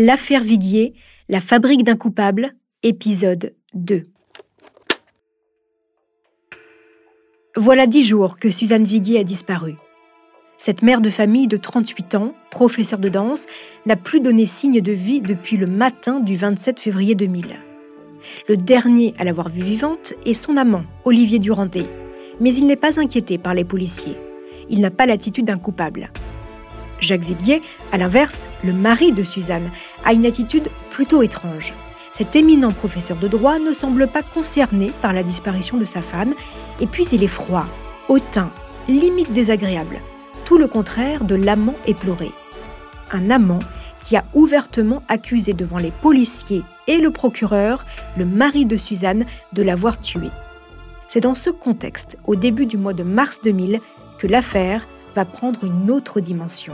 L'affaire Viguier, la fabrique d'un coupable, épisode 2. Voilà dix jours que Suzanne Viguier a disparu. Cette mère de famille de 38 ans, professeure de danse, n'a plus donné signe de vie depuis le matin du 27 février 2000. Le dernier à l'avoir vue vivante est son amant, Olivier Duranté. Mais il n'est pas inquiété par les policiers. Il n'a pas l'attitude d'un coupable. Jacques Viguier, à l'inverse, le mari de Suzanne, a une attitude plutôt étrange. Cet éminent professeur de droit ne semble pas concerné par la disparition de sa femme, et puis il est froid, hautain, limite désagréable tout le contraire de l'amant éploré. Un amant qui a ouvertement accusé devant les policiers et le procureur le mari de Suzanne de l'avoir tué. C'est dans ce contexte, au début du mois de mars 2000, que l'affaire va prendre une autre dimension.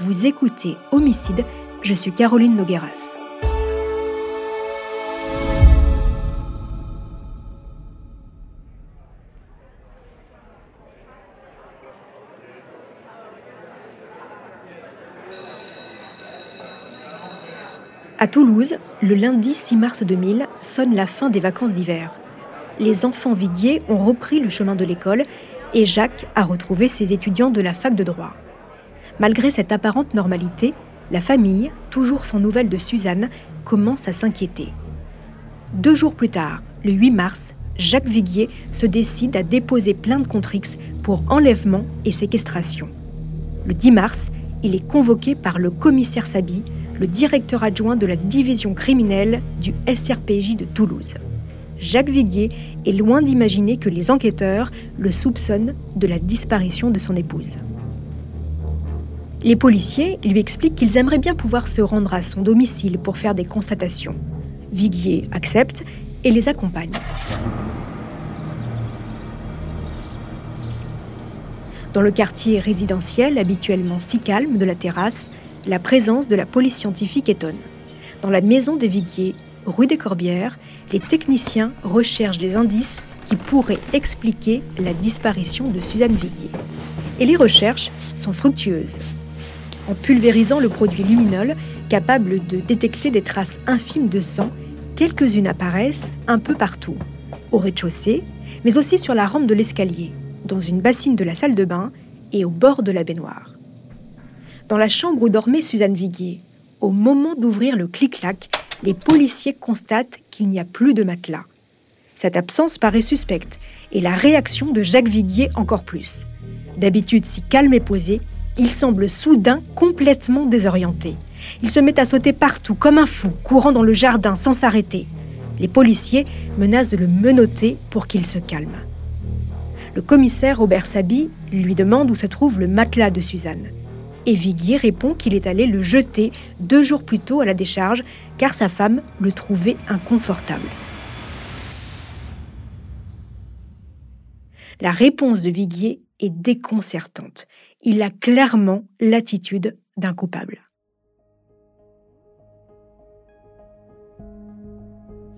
Vous écoutez Homicide, je suis Caroline Nogueras. À Toulouse, le lundi 6 mars 2000 sonne la fin des vacances d'hiver. Les enfants Viguier ont repris le chemin de l'école et Jacques a retrouvé ses étudiants de la fac de droit. Malgré cette apparente normalité, la famille, toujours sans nouvelles de Suzanne, commence à s'inquiéter. Deux jours plus tard, le 8 mars, Jacques Viguier se décide à déposer plainte contre X pour enlèvement et séquestration. Le 10 mars, il est convoqué par le commissaire Sabi le directeur adjoint de la division criminelle du SRPJ de Toulouse. Jacques Viguier est loin d'imaginer que les enquêteurs le soupçonnent de la disparition de son épouse. Les policiers lui expliquent qu'ils aimeraient bien pouvoir se rendre à son domicile pour faire des constatations. Viguier accepte et les accompagne. Dans le quartier résidentiel habituellement si calme de la terrasse, la présence de la police scientifique étonne. Dans la maison des Vidiers, rue des Corbières, les techniciens recherchent des indices qui pourraient expliquer la disparition de Suzanne Vidier. Et les recherches sont fructueuses. En pulvérisant le produit luminol, capable de détecter des traces infimes de sang, quelques-unes apparaissent un peu partout. Au rez-de-chaussée, mais aussi sur la rampe de l'escalier, dans une bassine de la salle de bain et au bord de la baignoire dans la chambre où dormait Suzanne Viguier. Au moment d'ouvrir le clic-clac, les policiers constatent qu'il n'y a plus de matelas. Cette absence paraît suspecte, et la réaction de Jacques Viguier encore plus. D'habitude si calme et posé, il semble soudain complètement désorienté. Il se met à sauter partout comme un fou, courant dans le jardin sans s'arrêter. Les policiers menacent de le menotter pour qu'il se calme. Le commissaire Robert Sabi lui demande où se trouve le matelas de Suzanne et Viguier répond qu'il est allé le jeter deux jours plus tôt à la décharge car sa femme le trouvait inconfortable. La réponse de Viguier est déconcertante. Il a clairement l'attitude d'un coupable.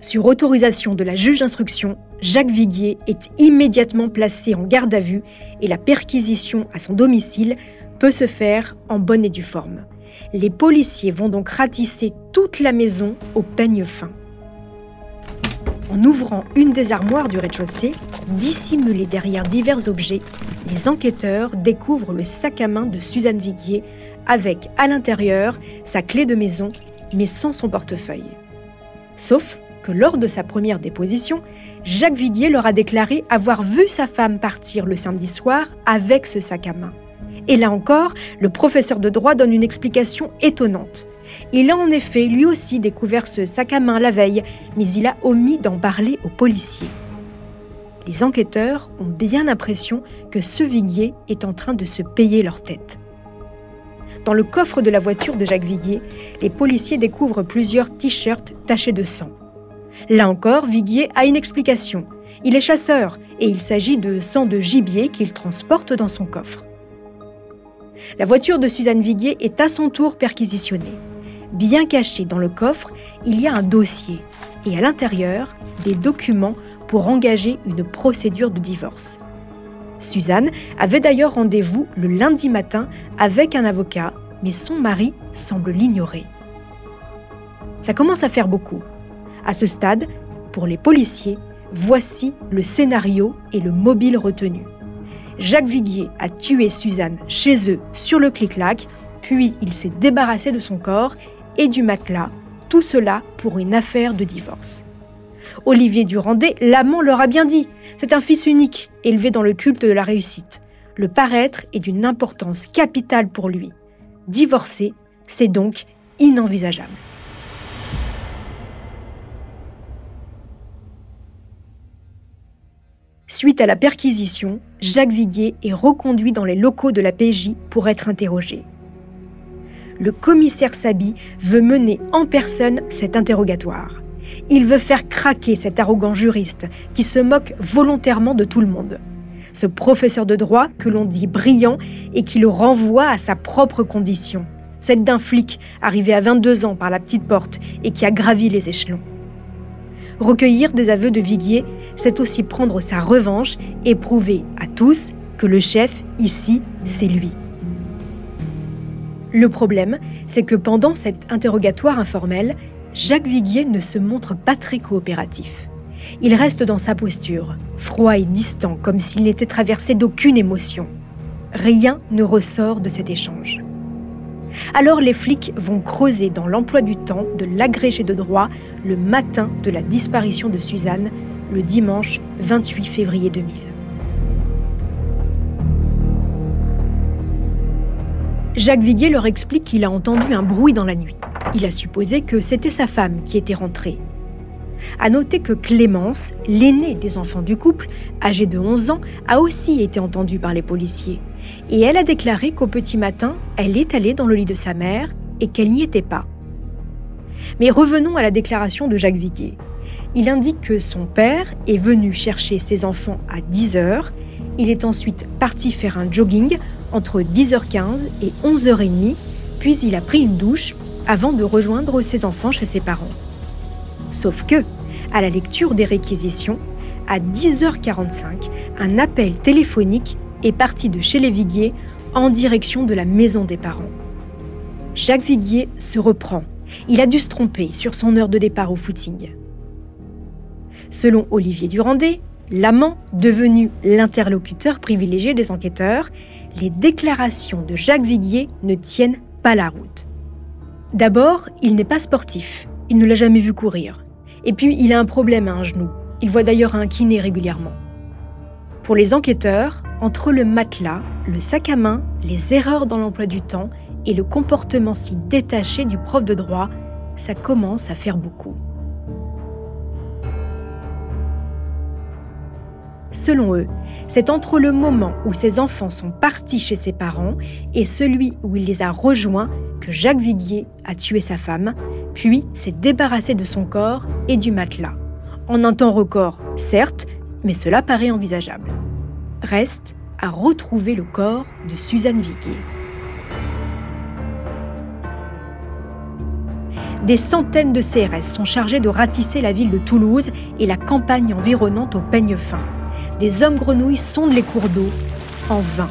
Sur autorisation de la juge d'instruction, Jacques Viguier est immédiatement placé en garde à vue et la perquisition à son domicile peut se faire en bonne et due forme. Les policiers vont donc ratisser toute la maison au peigne fin. En ouvrant une des armoires du rez-de-chaussée, dissimulée derrière divers objets, les enquêteurs découvrent le sac à main de Suzanne Viguier avec à l'intérieur sa clé de maison, mais sans son portefeuille. Sauf que lors de sa première déposition, Jacques Viguier leur a déclaré avoir vu sa femme partir le samedi soir avec ce sac à main. Et là encore, le professeur de droit donne une explication étonnante. Il a en effet lui aussi découvert ce sac à main la veille, mais il a omis d'en parler aux policiers. Les enquêteurs ont bien l'impression que ce Viguier est en train de se payer leur tête. Dans le coffre de la voiture de Jacques Viguier, les policiers découvrent plusieurs t-shirts tachés de sang. Là encore, Viguier a une explication. Il est chasseur et il s'agit de sang de gibier qu'il transporte dans son coffre. La voiture de Suzanne Viguier est à son tour perquisitionnée. Bien caché dans le coffre, il y a un dossier et à l'intérieur, des documents pour engager une procédure de divorce. Suzanne avait d'ailleurs rendez-vous le lundi matin avec un avocat, mais son mari semble l'ignorer. Ça commence à faire beaucoup. À ce stade, pour les policiers, voici le scénario et le mobile retenu. Jacques Viguier a tué Suzanne chez eux sur le clic-clac, puis il s'est débarrassé de son corps et du matelas, tout cela pour une affaire de divorce. Olivier Durandet, l'amant leur a bien dit, c'est un fils unique, élevé dans le culte de la réussite. Le paraître est d'une importance capitale pour lui. Divorcer, c'est donc inenvisageable. Suite à la perquisition, Jacques Viguier est reconduit dans les locaux de la PJ pour être interrogé. Le commissaire Sabi veut mener en personne cet interrogatoire. Il veut faire craquer cet arrogant juriste qui se moque volontairement de tout le monde. Ce professeur de droit que l'on dit brillant et qui le renvoie à sa propre condition, celle d'un flic arrivé à 22 ans par la petite porte et qui a gravi les échelons. Recueillir des aveux de Viguier, c'est aussi prendre sa revanche et prouver à tous que le chef, ici, c'est lui. Le problème, c'est que pendant cet interrogatoire informel, Jacques Viguier ne se montre pas très coopératif. Il reste dans sa posture, froid et distant, comme s'il n'était traversé d'aucune émotion. Rien ne ressort de cet échange. Alors les flics vont creuser dans l'emploi du temps de l'agrégé de droit le matin de la disparition de Suzanne, le dimanche 28 février 2000. Jacques Viguier leur explique qu'il a entendu un bruit dans la nuit. Il a supposé que c'était sa femme qui était rentrée. À noter que Clémence, l'aînée des enfants du couple, âgée de 11 ans, a aussi été entendue par les policiers et elle a déclaré qu'au petit matin, elle est allée dans le lit de sa mère et qu'elle n'y était pas. Mais revenons à la déclaration de Jacques Viguier. Il indique que son père est venu chercher ses enfants à 10h. Il est ensuite parti faire un jogging entre 10h15 et 11h30, puis il a pris une douche avant de rejoindre ses enfants chez ses parents. Sauf que, à la lecture des réquisitions, à 10h45, un appel téléphonique est parti de chez les Viguier en direction de la maison des parents. Jacques Viguier se reprend. Il a dû se tromper sur son heure de départ au footing. Selon Olivier Durandet, l'amant devenu l'interlocuteur privilégié des enquêteurs, les déclarations de Jacques Viguier ne tiennent pas la route. D'abord, il n'est pas sportif. Il ne l'a jamais vu courir. Et puis, il a un problème à un genou. Il voit d'ailleurs un kiné régulièrement. Pour les enquêteurs, entre le matelas, le sac à main, les erreurs dans l'emploi du temps et le comportement si détaché du prof de droit, ça commence à faire beaucoup. Selon eux, c'est entre le moment où ses enfants sont partis chez ses parents et celui où il les a rejoints que Jacques Viguier a tué sa femme, puis s'est débarrassé de son corps et du matelas. En un temps record, certes, mais cela paraît envisageable. Reste à retrouver le corps de Suzanne Viguier. Des centaines de CRS sont chargés de ratisser la ville de Toulouse et la campagne environnante au peigne fin. Des hommes grenouilles sondent les cours d'eau en vain.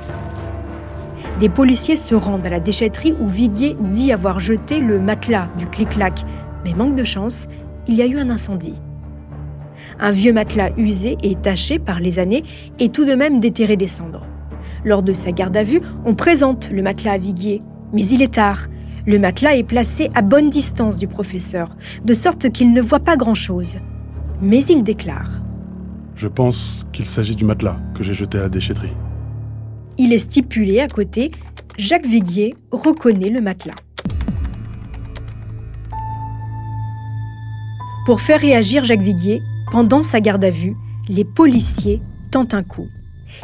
Des policiers se rendent à la déchetterie où Viguier dit avoir jeté le matelas du clic-clac. Mais manque de chance, il y a eu un incendie. Un vieux matelas usé et taché par les années est tout de même déterré des cendres. Lors de sa garde à vue, on présente le matelas à Viguier, mais il est tard. Le matelas est placé à bonne distance du professeur, de sorte qu'il ne voit pas grand-chose. Mais il déclare Je pense qu'il s'agit du matelas que j'ai jeté à la déchetterie. Il est stipulé à côté Jacques Viguier reconnaît le matelas. Pour faire réagir Jacques Viguier, pendant sa garde à vue, les policiers tentent un coup.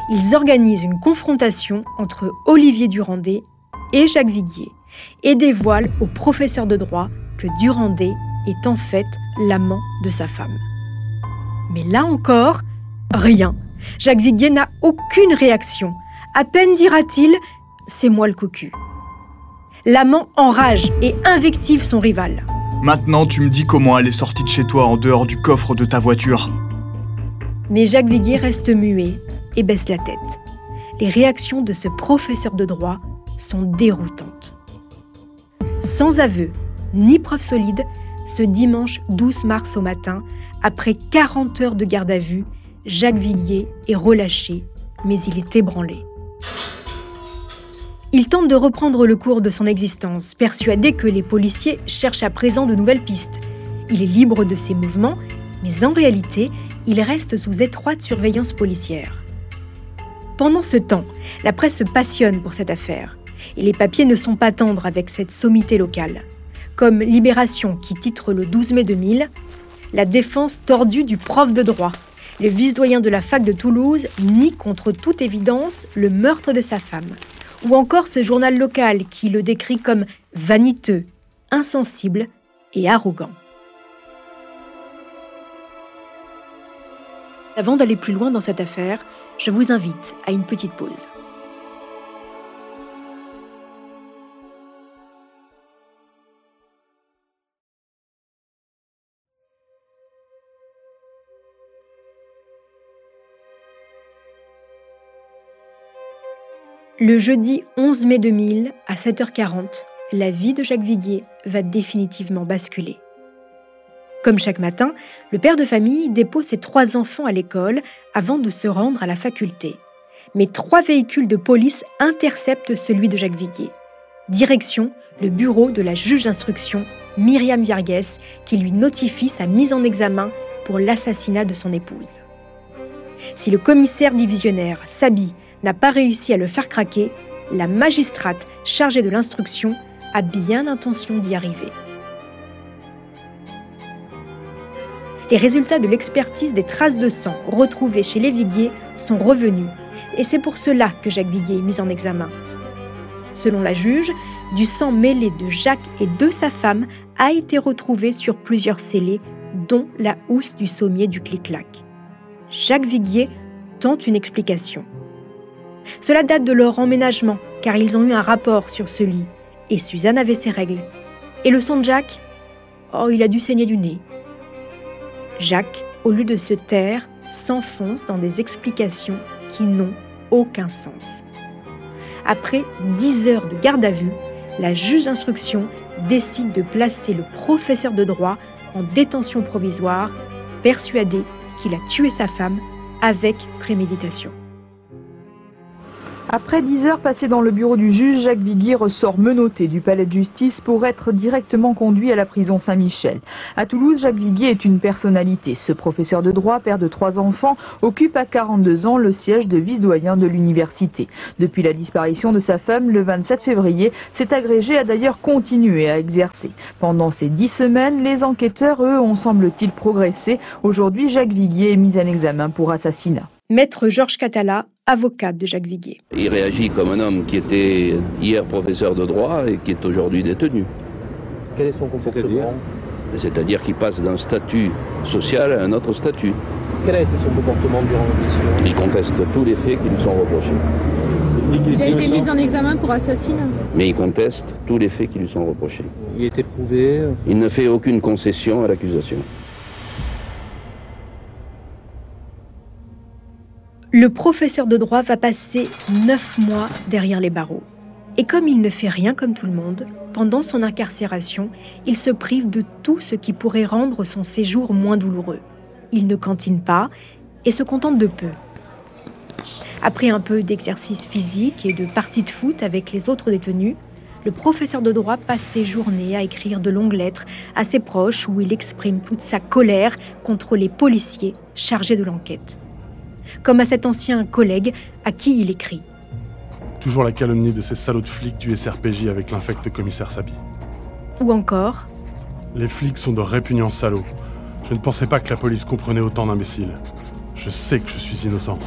Ils organisent une confrontation entre Olivier Durandet et Jacques Viguier et dévoilent au professeur de droit que Durandet est en fait l'amant de sa femme. Mais là encore, rien. Jacques Viguier n'a aucune réaction. À peine dira-t-il C'est moi le cocu. L'amant enrage et invective son rival. Maintenant, tu me dis comment elle est sortie de chez toi en dehors du coffre de ta voiture. Mais Jacques Viguier reste muet et baisse la tête. Les réactions de ce professeur de droit sont déroutantes. Sans aveu ni preuve solide, ce dimanche 12 mars au matin, après 40 heures de garde à vue, Jacques Villiers est relâché, mais il est ébranlé. Il tente de reprendre le cours de son existence, persuadé que les policiers cherchent à présent de nouvelles pistes. Il est libre de ses mouvements, mais en réalité, il reste sous étroite surveillance policière. Pendant ce temps, la presse se passionne pour cette affaire, et les papiers ne sont pas tendres avec cette sommité locale. Comme Libération qui titre le 12 mai 2000 La défense tordue du prof de droit. Le vice-doyen de la fac de Toulouse nie contre toute évidence le meurtre de sa femme ou encore ce journal local qui le décrit comme vaniteux, insensible et arrogant. Avant d'aller plus loin dans cette affaire, je vous invite à une petite pause. Le jeudi 11 mai 2000, à 7h40, la vie de Jacques Viguier va définitivement basculer. Comme chaque matin, le père de famille dépose ses trois enfants à l'école avant de se rendre à la faculté. Mais trois véhicules de police interceptent celui de Jacques Viguier. Direction le bureau de la juge d'instruction Myriam Viergues qui lui notifie sa mise en examen pour l'assassinat de son épouse. Si le commissaire divisionnaire s'habille n'a pas réussi à le faire craquer, la magistrate chargée de l'instruction a bien l'intention d'y arriver. Les résultats de l'expertise des traces de sang retrouvées chez les Viguier sont revenus, et c'est pour cela que Jacques Viguier est mis en examen. Selon la juge, du sang mêlé de Jacques et de sa femme a été retrouvé sur plusieurs scellés, dont la housse du sommier du clic-clac. Jacques Viguier tente une explication. Cela date de leur emménagement, car ils ont eu un rapport sur ce lit, et Suzanne avait ses règles. Et le sang de Jacques? Oh, il a dû saigner du nez. Jacques, au lieu de se taire, s'enfonce dans des explications qui n'ont aucun sens. Après dix heures de garde à vue, la juge d'instruction décide de placer le professeur de droit en détention provisoire, persuadé qu'il a tué sa femme avec préméditation. Après dix heures passées dans le bureau du juge, Jacques Viguier ressort menotté du palais de justice pour être directement conduit à la prison Saint-Michel. À Toulouse, Jacques Viguier est une personnalité. Ce professeur de droit, père de trois enfants, occupe à 42 ans le siège de vice-doyen de l'université. Depuis la disparition de sa femme le 27 février, cet agrégé a d'ailleurs continué à exercer. Pendant ces dix semaines, les enquêteurs, eux, ont semble-t-il progressé. Aujourd'hui, Jacques Viguier est mis en examen pour assassinat. Maître Georges Catala, avocat de Jacques Viguier. Il réagit comme un homme qui était hier professeur de droit et qui est aujourd'hui détenu. Quel est son comportement C'est-à-dire qu'il passe d'un statut social à un autre statut. Quel a été son comportement durant l'audition Il conteste tous les faits qui lui sont reprochés. Il a été mis en examen pour assassinat. Mais il conteste tous les faits qui lui sont reprochés. Il a été prouvé Il ne fait aucune concession à l'accusation. Le professeur de droit va passer neuf mois derrière les barreaux. Et comme il ne fait rien comme tout le monde, pendant son incarcération, il se prive de tout ce qui pourrait rendre son séjour moins douloureux. Il ne cantine pas et se contente de peu. Après un peu d'exercice physique et de parties de foot avec les autres détenus, le professeur de droit passe ses journées à écrire de longues lettres à ses proches où il exprime toute sa colère contre les policiers chargés de l'enquête comme à cet ancien collègue à qui il écrit. Toujours la calomnie de ces salauds de flics du SRPJ avec l'infect commissaire Sabi. Ou encore Les flics sont de répugnants salauds. Je ne pensais pas que la police comprenait autant d'imbéciles. Je sais que je suis innocent.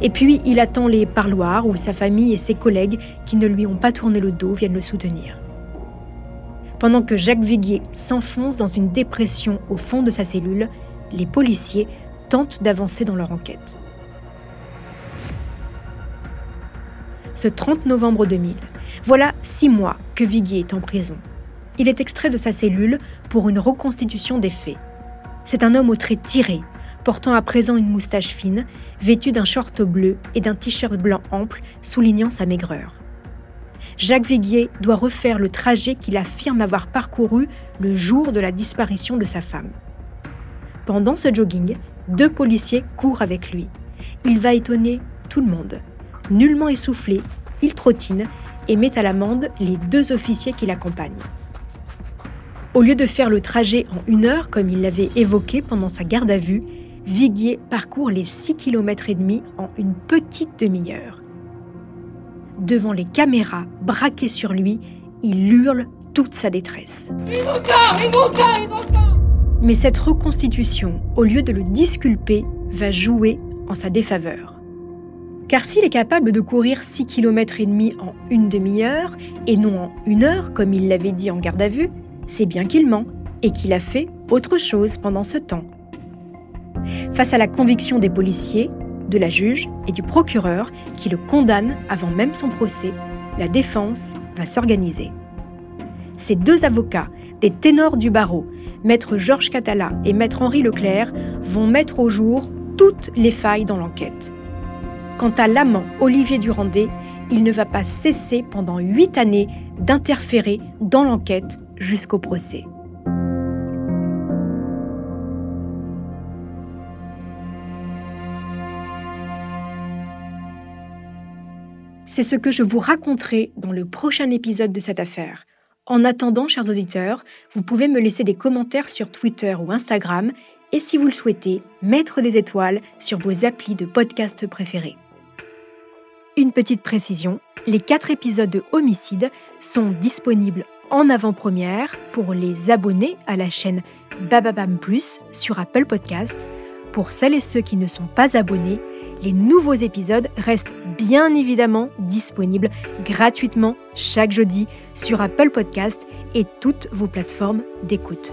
Et puis, il attend les parloirs où sa famille et ses collègues qui ne lui ont pas tourné le dos viennent le soutenir. Pendant que Jacques Viguier s'enfonce dans une dépression au fond de sa cellule, les policiers tentent d'avancer dans leur enquête. Ce 30 novembre 2000, voilà six mois que Viguier est en prison. Il est extrait de sa cellule pour une reconstitution des faits. C'est un homme aux traits tirés, portant à présent une moustache fine, vêtu d'un short bleu et d'un t-shirt blanc ample soulignant sa maigreur. Jacques Viguier doit refaire le trajet qu'il affirme avoir parcouru le jour de la disparition de sa femme. Pendant ce jogging, deux policiers courent avec lui. Il va étonner tout le monde. Nullement essoufflé, il trottine et met à l'amende les deux officiers qui l'accompagnent. Au lieu de faire le trajet en une heure comme il l'avait évoqué pendant sa garde à vue, Viguier parcourt les 6 km et demi en une petite demi-heure. Devant les caméras braquées sur lui, il hurle toute sa détresse. Mais cette reconstitution, au lieu de le disculper, va jouer en sa défaveur. Car s'il est capable de courir 6 km et demi en une demi-heure et non en une heure comme il l'avait dit en garde à vue, c'est bien qu'il ment et qu'il a fait autre chose pendant ce temps. Face à la conviction des policiers, de la juge et du procureur qui le condamnent avant même son procès, la défense va s'organiser. Ces deux avocats, des ténors du barreau, maître Georges Catala et maître Henri Leclerc, vont mettre au jour toutes les failles dans l'enquête. Quant à l'amant Olivier Durandé, il ne va pas cesser pendant huit années d'interférer dans l'enquête jusqu'au procès. C'est ce que je vous raconterai dans le prochain épisode de cette affaire. En attendant, chers auditeurs, vous pouvez me laisser des commentaires sur Twitter ou Instagram et si vous le souhaitez, mettre des étoiles sur vos applis de podcast préférés. Une petite précision, les quatre épisodes de Homicide sont disponibles en avant-première pour les abonnés à la chaîne Bababam Plus sur Apple Podcast. Pour celles et ceux qui ne sont pas abonnés, les nouveaux épisodes restent bien évidemment disponibles gratuitement chaque jeudi sur Apple Podcast et toutes vos plateformes d'écoute.